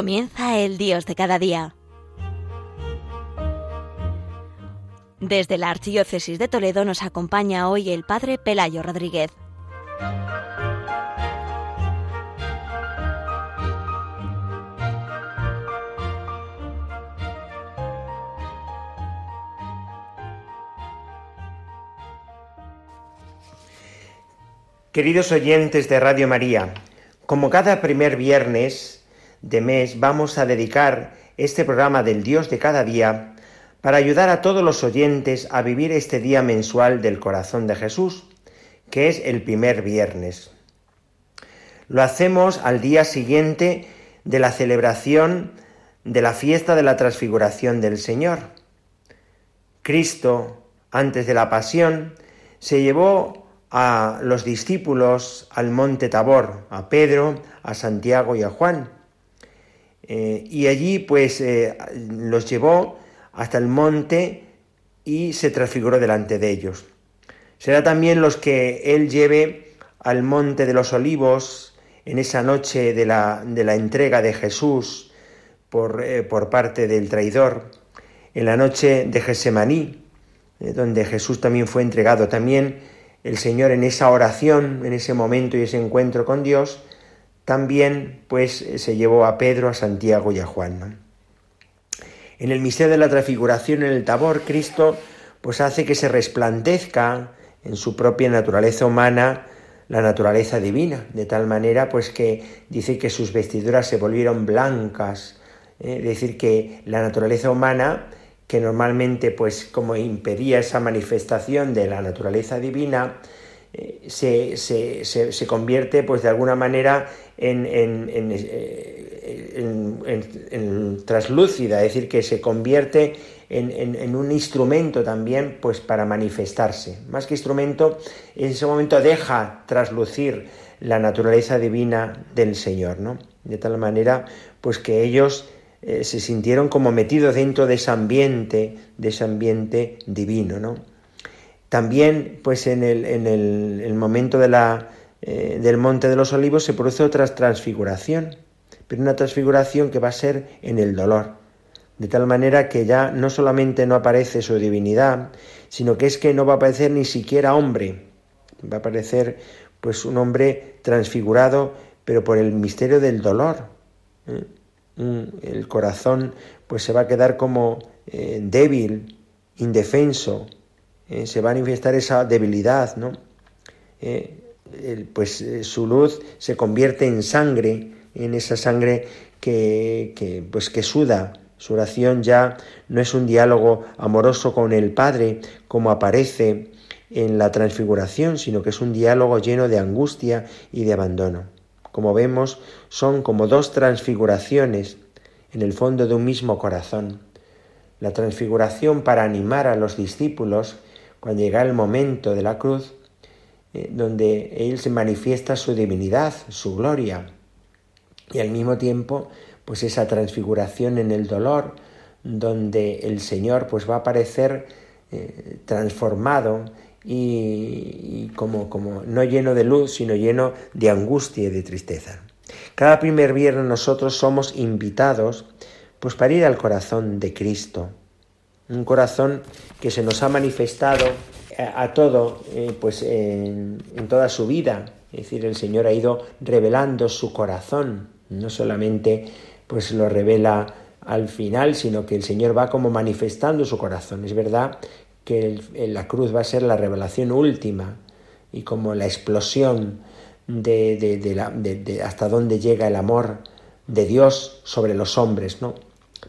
Comienza el Dios de cada día. Desde la Archidiócesis de Toledo nos acompaña hoy el Padre Pelayo Rodríguez. Queridos oyentes de Radio María, como cada primer viernes de mes vamos a dedicar este programa del Dios de cada día para ayudar a todos los oyentes a vivir este día mensual del corazón de Jesús, que es el primer viernes. Lo hacemos al día siguiente de la celebración de la fiesta de la transfiguración del Señor. Cristo, antes de la pasión, se llevó a los discípulos al monte Tabor, a Pedro, a Santiago y a Juan. Eh, y allí pues eh, los llevó hasta el monte y se transfiguró delante de ellos. Será también los que él lleve al monte de los olivos en esa noche de la, de la entrega de Jesús por, eh, por, parte del traidor, en la noche de Gesemaní, donde Jesús también fue entregado. También el Señor en esa oración, en ese momento y ese encuentro con Dios, también pues se llevó a Pedro, a Santiago y a Juan. En el misterio de la transfiguración en el Tabor, Cristo pues hace que se resplandezca en su propia naturaleza humana la naturaleza divina, de tal manera pues que dice que sus vestiduras se volvieron blancas, ¿eh? es decir, que la naturaleza humana que normalmente, pues como impedía esa manifestación de la naturaleza divina, eh, se, se, se, convierte, pues de alguna manera, en, en, en, en, traslúcida, es decir, que se convierte en, un instrumento también, pues para manifestarse. Más que instrumento, en ese momento deja traslucir la naturaleza divina del Señor, ¿no? De tal manera, pues que ellos eh, se sintieron como metidos dentro de ese ambiente, de ese ambiente divino, ¿no? También, pues en el, en el, momento de la, eh, del Monte de los Olivos se produce otra transfiguración, pero una transfiguración que va a ser en el dolor, de tal manera que ya no solamente no aparece su divinidad, sino que es que no va a aparecer ni siquiera hombre, va a aparecer pues un hombre transfigurado, pero por el misterio del dolor. ¿eh? el corazón pues se va a quedar como eh, débil, indefenso, se va a manifestar esa debilidad, ¿no? Pues su luz se convierte en sangre, en esa sangre que, que, pues que suda. Su oración ya no es un diálogo amoroso con el Padre, como aparece en la transfiguración, sino que es un diálogo lleno de angustia y de abandono. Como vemos, son como dos transfiguraciones en el fondo de un mismo corazón. La transfiguración para animar a los discípulos cuando llega el momento de la cruz, eh, donde Él se manifiesta su divinidad, su gloria, y al mismo tiempo, pues esa transfiguración en el dolor, donde el Señor pues va a aparecer eh, transformado y, como, como no lleno de luz, sino lleno de angustia y de tristeza. Cada primer viernes nosotros somos invitados pues para ir al corazón de Cristo, un corazón que se nos ha manifestado a, todo eh, pues en, toda su vida, es decir, el Señor ha ido revelando su corazón, no solamente pues lo revela al final, sino que el Señor va como manifestando su corazón. Es verdad que la cruz va a ser la revelación última y como la explosión de, de, hasta dónde llega el amor de Dios sobre los hombres, ¿no?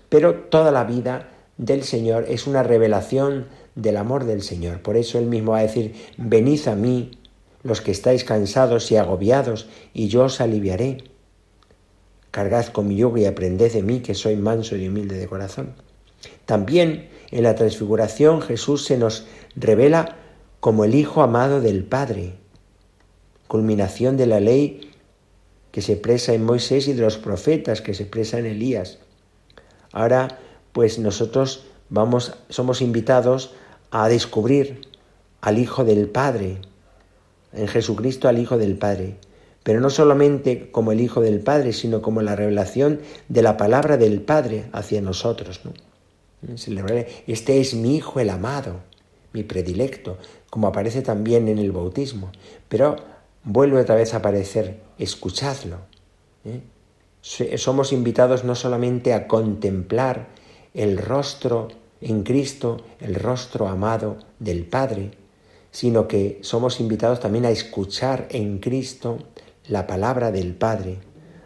Pero toda la vida del Señor es una revelación del amor del Señor. Por eso él mismo va a decir, venid a mí los que estáis cansados y agobiados, y yo os aliviaré. Cargad con mi yugo y aprended de mí, que soy manso y humilde de corazón. También en la transfiguración Jesús se nos revela como el Hijo amado del Padre, culminación de la ley que se expresa en Moisés y de los profetas que se expresa en Elías. Ahora, pues nosotros vamos, somos invitados a descubrir al Hijo del Padre, en Jesucristo al Hijo del Padre, pero no solamente como el Hijo del Padre, sino como la revelación de la palabra del Padre hacia nosotros. Este es mi Hijo el amado, mi predilecto, como aparece también en el bautismo. Pero vuelve otra vez a aparecer, escuchadlo. ¿eh? Somos invitados no solamente a contemplar el rostro en Cristo, el rostro amado del Padre, sino que somos invitados también a escuchar en Cristo la palabra del Padre,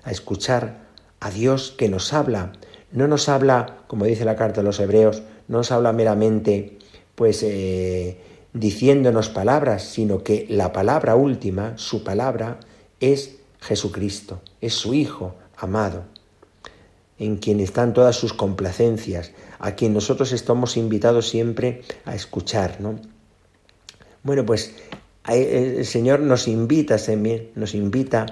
a escuchar a Dios que nos habla. No nos habla, como dice la carta de los Hebreos, no nos habla meramente, pues, eh, diciéndonos palabras, sino que la palabra última, su palabra, es Jesucristo, es su Hijo amado, en quien están todas sus complacencias, a quien nosotros estamos invitados siempre a escuchar, ¿no? Bueno, pues el Señor nos invita nos invita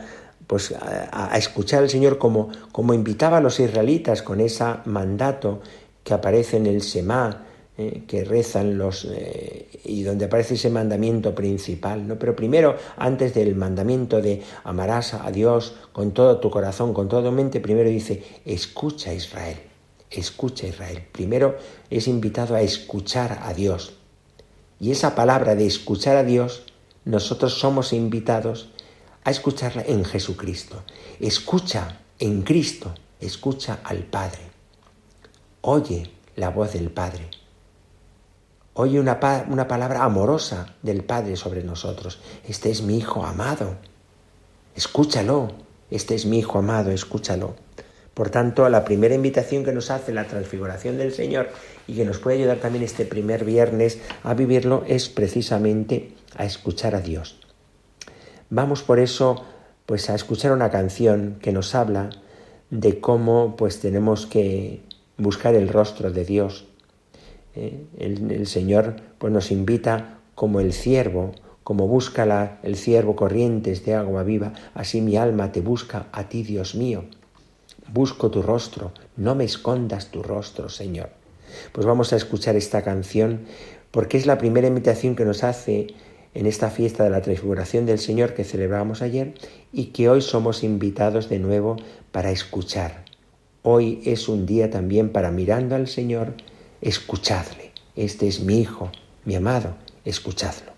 pues a, escuchar al Señor como, como invitaba a los israelitas con ese mandato que aparece en el Semá, eh, que rezan los eh, y donde aparece ese mandamiento principal, ¿no? Pero primero, antes del mandamiento de amarás a Dios con todo tu corazón, con toda tu mente, primero dice, escucha Israel, escucha Israel. Primero es invitado a escuchar a Dios. Y esa palabra de escuchar a Dios nosotros somos invitados a escucharla en Jesucristo. Escucha en Cristo, escucha al Padre. Oye la voz del Padre. Oye una, una, palabra amorosa del Padre sobre nosotros. Este es mi Hijo amado. Escúchalo. Este es mi Hijo amado, escúchalo. Por tanto, la primera invitación que nos hace la transfiguración del Señor y que nos puede ayudar también este primer viernes a vivirlo es precisamente a escuchar a Dios. Vamos por eso pues a escuchar una canción que nos habla de cómo pues tenemos que buscar el rostro de Dios. Eh, el, Señor pues nos invita como el ciervo, como busca el ciervo corrientes de agua viva, así mi alma te busca a ti, Dios mío. Busco tu rostro, no me escondas tu rostro, Señor. Pues vamos a escuchar esta canción porque es la primera invitación que nos hace en esta fiesta de la transfiguración del Señor que celebramos ayer y que hoy somos invitados de nuevo para escuchar. Hoy es un día también para mirando al Señor, escuchadle. Este es mi Hijo, mi amado, escuchadlo.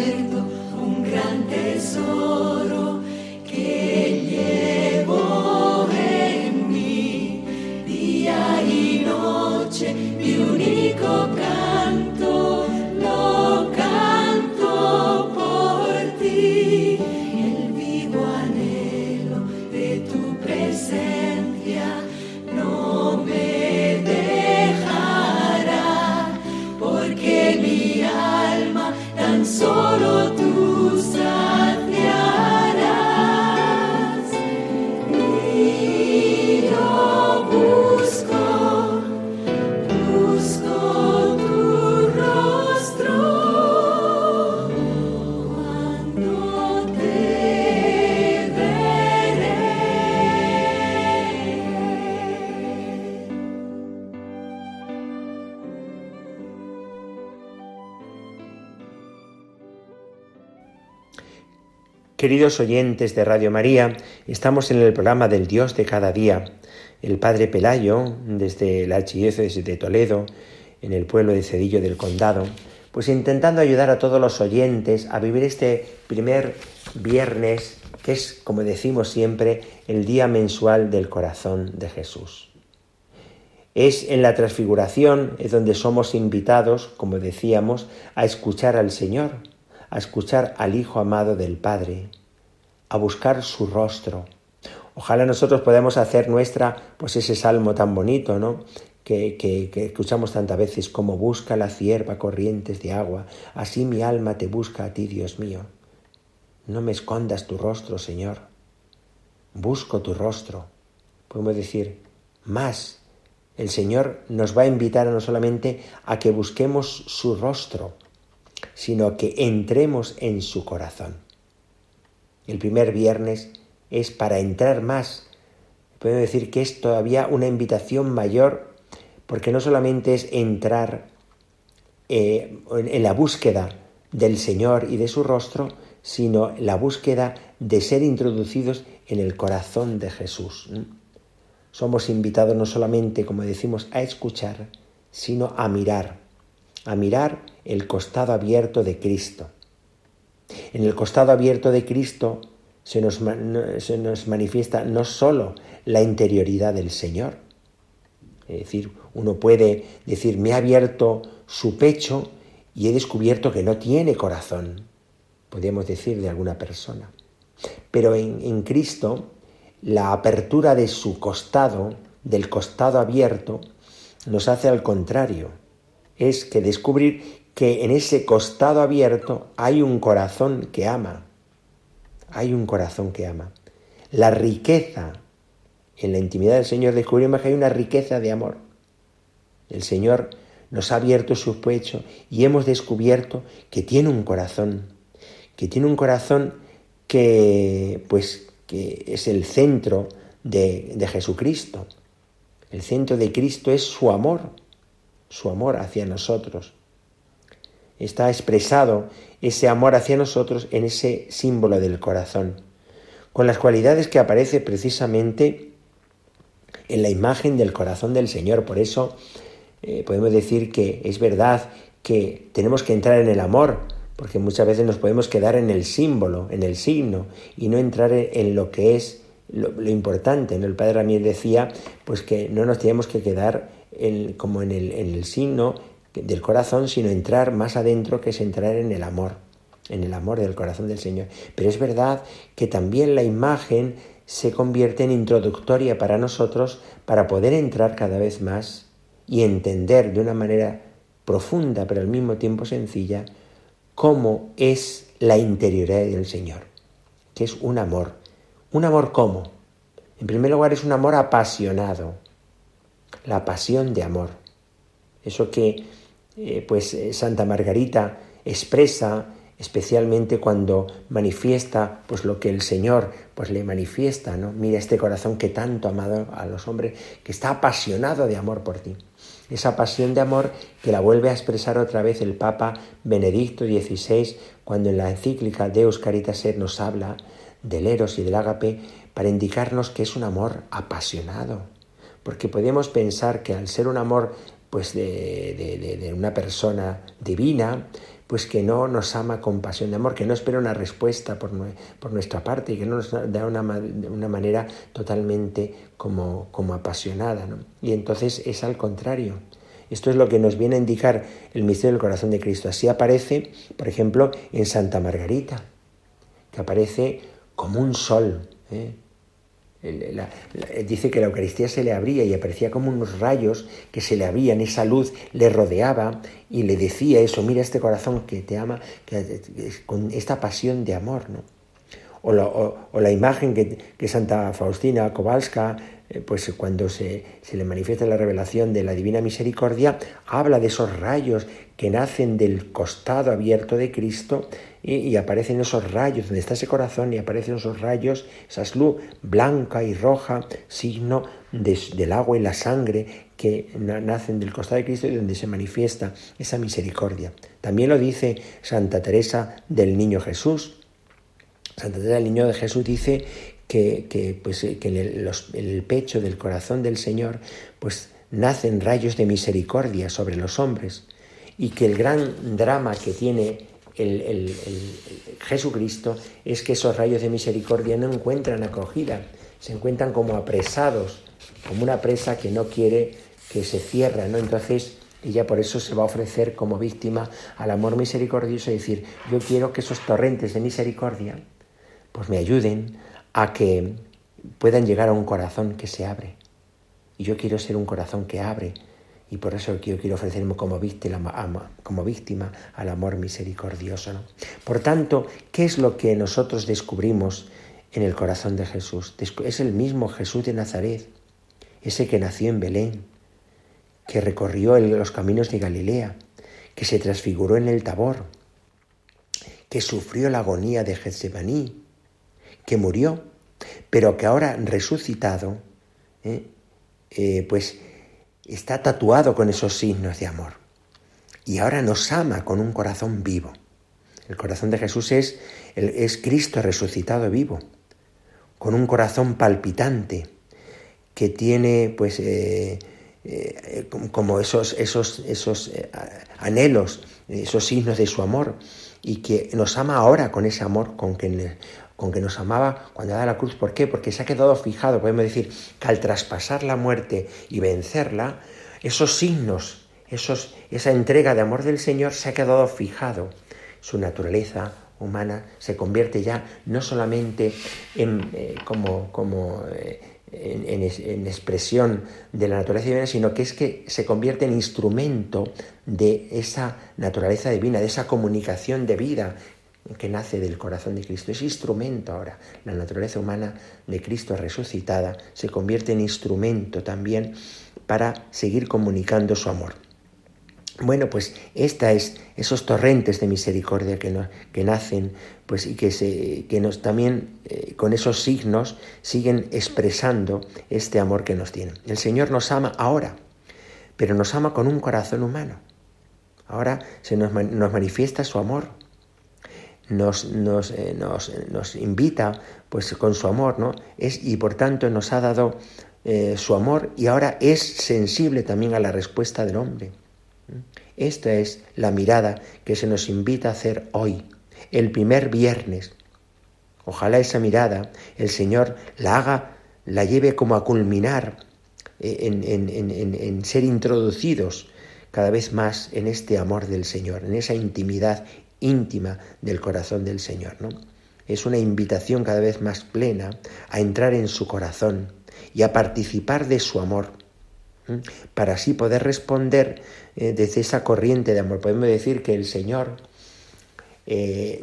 Tú Queridos oyentes de Radio María, estamos en el programa del Dios de cada día. El Padre Pelayo, desde la Archidiócesis de Toledo, en el pueblo de Cedillo del Condado, pues intentando ayudar a todos los oyentes a vivir este primer viernes, que es, como decimos siempre, el día mensual del corazón de Jesús. Es en la transfiguración es donde somos invitados, como decíamos, a escuchar al Señor, a escuchar al Hijo amado del Padre, a buscar su rostro. Ojalá nosotros podamos hacer nuestra, pues ese salmo tan bonito, ¿no? Que, que, escuchamos tantas veces, como busca la cierva corrientes de agua, así mi alma te busca a ti, Dios mío. No me escondas tu rostro, Señor. Busco tu rostro. Podemos decir, más. El Señor nos va a invitar no solamente a que busquemos su rostro, sino que entremos en su corazón. El primer viernes es para entrar más. Puedo decir que es todavía una invitación mayor, porque no solamente es entrar eh, en la búsqueda del Señor y de su rostro, sino la búsqueda de ser introducidos en el corazón de Jesús. Somos invitados no solamente, como decimos, a escuchar, sino a mirar, a mirar el costado abierto de Cristo. En el costado abierto de Cristo se nos, se nos manifiesta no sólo la interioridad del Señor, es decir, uno puede decir, me ha abierto su pecho y he descubierto que no tiene corazón, podríamos decir de alguna persona. Pero en, en Cristo, la apertura de su costado, del costado abierto, nos hace al contrario, es que descubrir que en ese costado abierto hay un corazón que ama. Hay un corazón que ama. La riqueza en la intimidad del Señor descubrimos que hay una riqueza de amor. El Señor nos ha abierto su pecho y hemos descubierto que tiene un corazón, que tiene un corazón que pues que es el centro de, de Jesucristo. El centro de Cristo es su amor, su amor hacia nosotros está expresado ese amor hacia nosotros en ese símbolo del corazón, con las cualidades que aparece precisamente en la imagen del corazón del Señor. Por eso eh, podemos decir que es verdad que tenemos que entrar en el amor, porque muchas veces nos podemos quedar en el símbolo, en el signo, y no entrar en lo que es lo, importante. El Padre Ramírez decía pues que no nos tenemos que quedar como en el, en el signo, del corazón, sino entrar más adentro, que es entrar en el amor, en el amor del corazón del Señor. Pero es verdad que también la imagen se convierte en introductoria para nosotros para poder entrar cada vez más y entender de una manera profunda, pero al mismo tiempo sencilla, cómo es la interioridad del Señor, que es un amor. ¿Un amor cómo? En primer lugar es un amor apasionado, la pasión de amor. Eso que eh, pues eh, Santa Margarita expresa especialmente cuando manifiesta pues lo que el Señor pues le manifiesta, ¿no? Mira este corazón que tanto ha amado a los hombres, que está apasionado de amor por ti. Esa pasión de amor que la vuelve a expresar otra vez el Papa Benedicto XVI cuando en la encíclica Deus Caritas Et nos habla del eros y del ágape para indicarnos que es un amor apasionado. Porque podemos pensar que al ser un amor pues de, una persona divina, pues que no nos ama con pasión de amor, que no espera una respuesta por, nuestra parte y que no nos da una, una manera totalmente como, como apasionada. Y entonces es al contrario. Esto es lo que nos viene a indicar el misterio del corazón de Cristo. Así aparece, por ejemplo, en Santa Margarita, que aparece como un sol. ¿eh? Dice que la Eucaristía se le abría y aparecía como unos rayos que se le abrían, esa luz le rodeaba y le decía eso, mira este corazón que te ama, con esta pasión de amor, ¿no? O la, imagen que, Santa Faustina Kowalska, eh, pues cuando se, se le manifiesta la revelación de la Divina Misericordia, habla de esos rayos que nacen del costado abierto de Cristo y, aparecen esos rayos, donde está ese corazón y aparecen esos rayos, esa luz blanca y roja, signo del agua y la sangre que nacen del costado de Cristo y donde se manifiesta esa misericordia. También lo dice Santa Teresa del Niño Jesús. Santa Teresa del Niño de Jesús dice que, pues, que en, el, pecho del corazón del Señor pues nacen rayos de misericordia sobre los hombres y que el gran drama que tiene el, Jesucristo es que esos rayos de misericordia no encuentran acogida, se encuentran como apresados, como una presa que no quiere que se cierre, ¿no? Entonces ella por eso se va a ofrecer como víctima al amor misericordioso y decir, yo quiero que esos torrentes de misericordia pues me ayuden a que puedan llegar a un corazón que se abre. Y yo quiero ser un corazón que abre. Y por eso yo quiero ofrecerme como víctima, como víctima al amor misericordioso. Por tanto, ¿qué es lo que nosotros descubrimos en el corazón de Jesús? Es el mismo Jesús de Nazaret, ese que nació en Belén, que recorrió los caminos de Galilea, que se transfiguró en el Tabor, que sufrió la agonía de Getsemaní, que murió, pero que ahora resucitado, ¿eh? Eh, pues está tatuado con esos signos de amor. Y ahora nos ama con un corazón vivo. El corazón de Jesús es, es Cristo resucitado vivo, con un corazón palpitante, que tiene pues eh, como esos, esos, esos anhelos, esos signos de su amor, y que nos ama ahora con ese amor con que, con que nos amaba cuando da la cruz. ¿Por qué? Porque se ha quedado fijado, podemos decir, que al traspasar la muerte y vencerla, esos signos, esos, esa entrega de amor del Señor se ha quedado fijado. Su naturaleza humana se convierte ya no solamente en, eh, como, como eh, en, en, expresión de la naturaleza divina, sino que es que se convierte en instrumento de esa naturaleza divina, de esa comunicación de vida que nace del corazón de Cristo. Es instrumento ahora. La naturaleza humana de Cristo resucitada se convierte en instrumento también para seguir comunicando su amor. Bueno, pues esta es esos torrentes de misericordia que, que nacen, pues y que, se, que nos también eh, con esos signos siguen expresando este amor que nos tiene. El Señor nos ama ahora, pero nos ama con un corazón humano. Ahora se nos, nos manifiesta su amor nos, nos, eh, nos, nos, invita pues con su amor, ¿no? Es, y por tanto nos ha dado eh, su amor y ahora es sensible también a la respuesta del hombre. Esta es la mirada que se nos invita a hacer hoy, el primer viernes. Ojalá esa mirada el Señor la haga, la lleve como a culminar eh, en, en, en, en ser introducidos cada vez más en este amor del Señor, en esa intimidad íntima del corazón del Señor. ¿no? Es una invitación cada vez más plena a entrar en su corazón y a participar de su amor, para así poder responder eh, desde esa corriente de amor. Podemos decir que el Señor eh,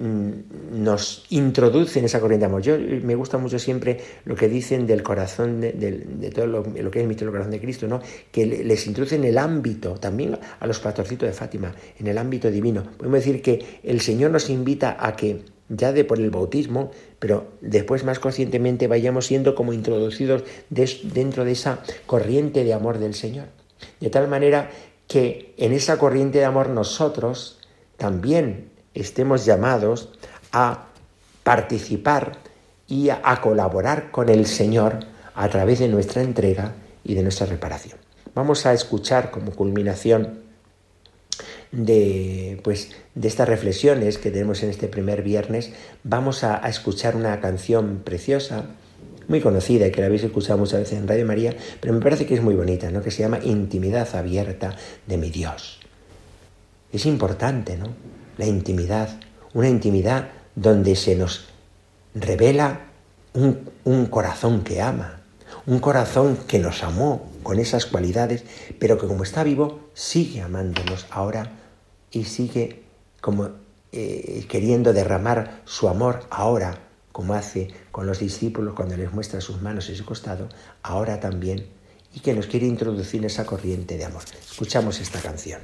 nos introduce en esa corriente de amor. Yo me gusta mucho siempre lo que dicen del corazón, de, todo lo, que es el misterio del corazón de Cristo, ¿no? que les introduce en el ámbito, también a los pastorcitos de Fátima, en el ámbito divino. Podemos decir que el Señor nos invita a que ya de por el bautismo, pero después más conscientemente vayamos siendo como introducidos dentro de esa corriente de amor del Señor. De tal manera que en esa corriente de amor nosotros también estemos llamados a participar y a, colaborar con el Señor a través de nuestra entrega y de nuestra reparación. Vamos a escuchar como culminación de, pues, de estas reflexiones que tenemos en este primer viernes, vamos a, escuchar una canción preciosa, muy conocida y que la habéis escuchado muchas veces en Radio María, pero me parece que es muy bonita, ¿no? que se llama Intimidad abierta de mi Dios. Es importante, ¿no? La intimidad, una intimidad donde se nos revela un, corazón que ama, un corazón que nos amó con esas cualidades, pero que como está vivo sigue amándonos ahora y sigue como eh, queriendo derramar su amor ahora, como hace con los discípulos cuando les muestra sus manos y su costado, ahora también, y que nos quiere introducir en esa corriente de amor. Escuchamos esta canción.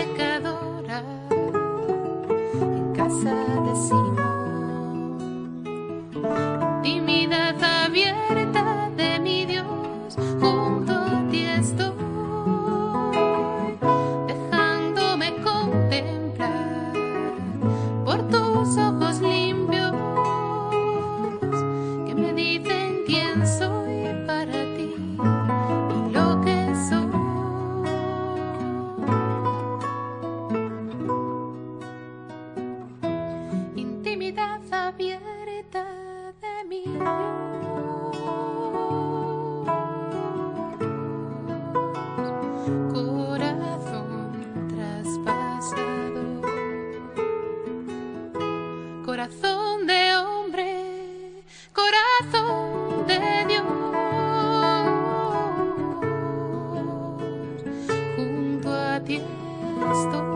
pecadora en casa de sí corazón de hombre, corazón de Dios. Junto a ti estoy.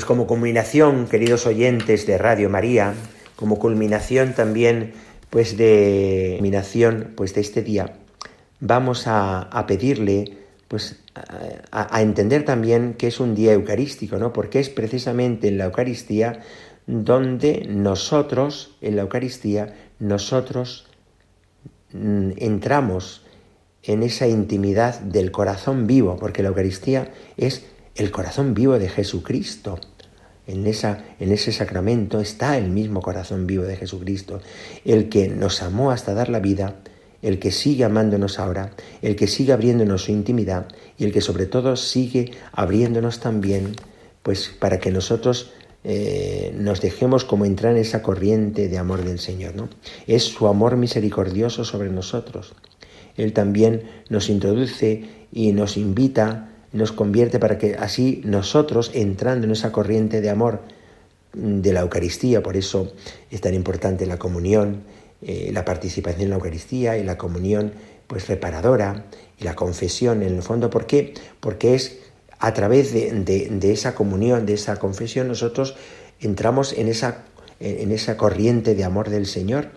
Pues como culminación, queridos oyentes de Radio María, como culminación también pues de culminación pues de este día, vamos a, pedirle pues a, a, entender también que es un día eucarístico, ¿no? Porque es precisamente en la Eucaristía donde nosotros, en la Eucaristía, nosotros mm, entramos en esa intimidad del corazón vivo, porque la Eucaristía es el corazón vivo de Jesucristo. En, esa, en ese sacramento está el mismo corazón vivo de Jesucristo, el que nos amó hasta dar la vida, el que sigue amándonos ahora, el que sigue abriéndonos su intimidad y el que sobre todo sigue abriéndonos también, pues para que nosotros eh, nos dejemos como entrar en esa corriente de amor del Señor. ¿no? Es su amor misericordioso sobre nosotros. Él también nos introduce y nos invita nos convierte para que así nosotros, entrando en esa corriente de amor de la Eucaristía, por eso es tan importante la comunión, eh, la participación en la Eucaristía y la comunión pues reparadora y la confesión en el fondo, ¿por qué? Porque es a través de, esa comunión, de esa confesión, nosotros entramos en esa, en esa corriente de amor del Señor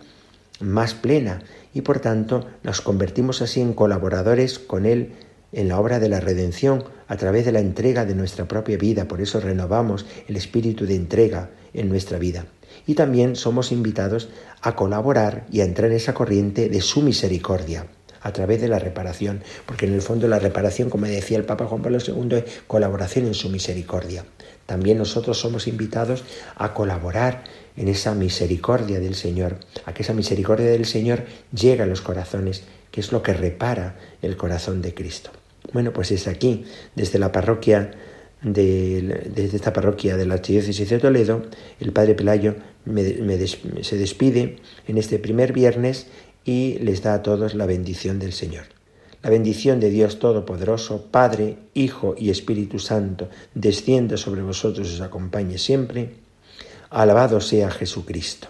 más plena y por tanto nos convertimos así en colaboradores con Él en la obra de la redención a través de la entrega de nuestra propia vida. Por eso renovamos el espíritu de entrega en nuestra vida. Y también somos invitados a colaborar y a entrar en esa corriente de su misericordia a través de la reparación, porque en el fondo la reparación, como decía el Papa Juan Pablo II, es colaboración en su misericordia. También nosotros somos invitados a colaborar en esa misericordia del Señor, a que esa misericordia del Señor llegue a los corazones, que es lo que repara el corazón de Cristo. Bueno, pues es aquí, desde la parroquia, de, desde esta parroquia de la Archidiócesis de Toledo, el Padre Pelayo se despide en este primer viernes y les da a todos la bendición del Señor. La bendición de Dios Todopoderoso, Padre, Hijo y Espíritu Santo, descienda sobre vosotros y os acompañe siempre. Alabado sea Jesucristo.